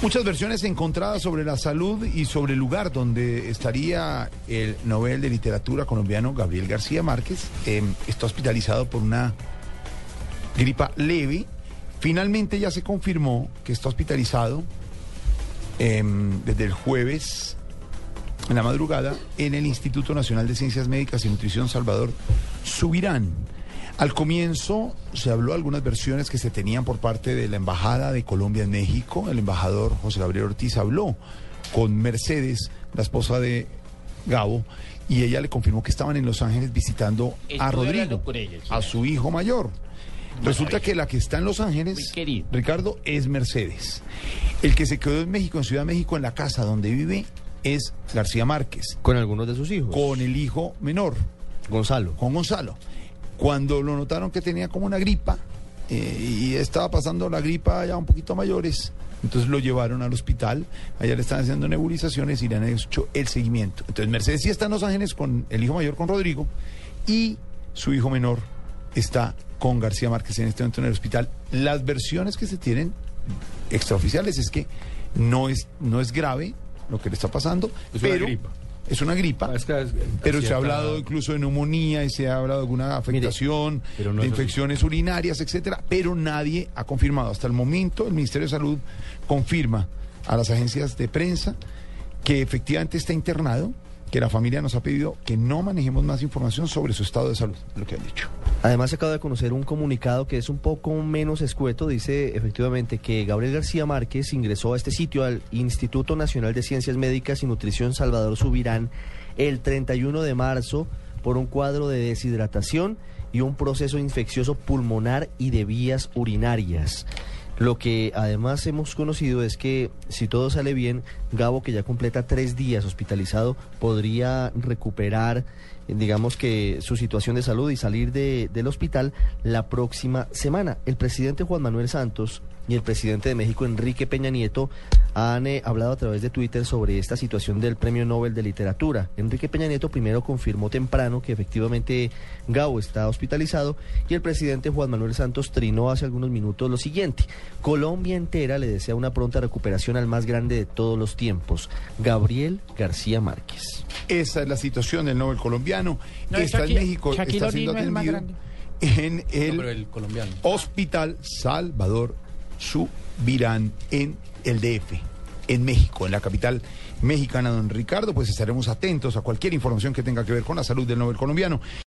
Muchas versiones encontradas sobre la salud y sobre el lugar donde estaría el Nobel de Literatura colombiano Gabriel García Márquez. Eh, está hospitalizado por una gripa leve. Finalmente ya se confirmó que está hospitalizado eh, desde el jueves en la madrugada en el Instituto Nacional de Ciencias Médicas y Nutrición Salvador Subirán. Al comienzo se habló de algunas versiones que se tenían por parte de la Embajada de Colombia en México. El embajador José Gabriel Ortiz habló con Mercedes, la esposa de Gabo, y ella le confirmó que estaban en Los Ángeles visitando a Estuve Rodrigo, con sí. a su hijo mayor. Resulta que la que está en Los Ángeles. Ricardo, es Mercedes. El que se quedó en México, en Ciudad de México, en la casa donde vive, es García Márquez, Con algunos de sus hijos. con el hijo menor. Gonzalo. Juan Gonzalo. Cuando lo notaron que tenía como una gripa eh, y estaba pasando la gripa ya un poquito mayores, entonces lo llevaron al hospital, allá le están haciendo nebulizaciones y le han hecho el seguimiento. Entonces Mercedes sí está en Los Ángeles con el hijo mayor, con Rodrigo, y su hijo menor está con García Márquez en este momento en el hospital. Las versiones que se tienen extraoficiales es que no es, no es grave lo que le está pasando, Es una gripa. Es una gripa. Es que es- Pero se ha hablado incluso de neumonía y se ha hablado de alguna afectación, no de infecciones urinarias, etcétera, pero nadie ha confirmado. Hasta el momento el Ministerio de Salud confirma a las agencias de prensa que efectivamente está internado, que la familia nos ha pedido que no manejemos más información sobre su estado de salud, lo que han dicho. Además, se acaba de conocer un comunicado que es un poco menos escueto. Dice efectivamente que Gabriel García Márquez ingresó a este sitio al Instituto Nacional de Ciencias Médicas y Nutrición Salvador Subirán el 31 de marzo por un cuadro de deshidratación y un proceso infeccioso pulmonar y de vías urinarias. Lo que además hemos conocido es que si todo sale bien, Gabo, que ya completa tres días hospitalizado, podría recuperar, digamos que su situación de salud y salir de- del hospital la próxima semana. El presidente Juan Manuel Santos y el presidente de México, Enrique Peña Nieto, han eh, hablado a través de Twitter sobre esta situación del Premio Nobel de Literatura. Enrique Peña Nieto primero confirmó temprano que efectivamente Gabo está hospitalizado y el presidente Juan Manuel Santos trinó hace algunos minutos lo siguiente. Colombia entera le desea una pronta recuperación al más grande de todos los tiempos, Gabriel García Márquez. Esa es la situación del Nobel colombiano. No, está Shakira- en México, Shaquille está siendo es atendido en el, No, pero el colombiano. Hospital Salvador Subirán en el DF, en México, en la capital mexicana, don Ricardo. Pues estaremos atentos a cualquier información que tenga que ver con la salud del Nobel colombiano.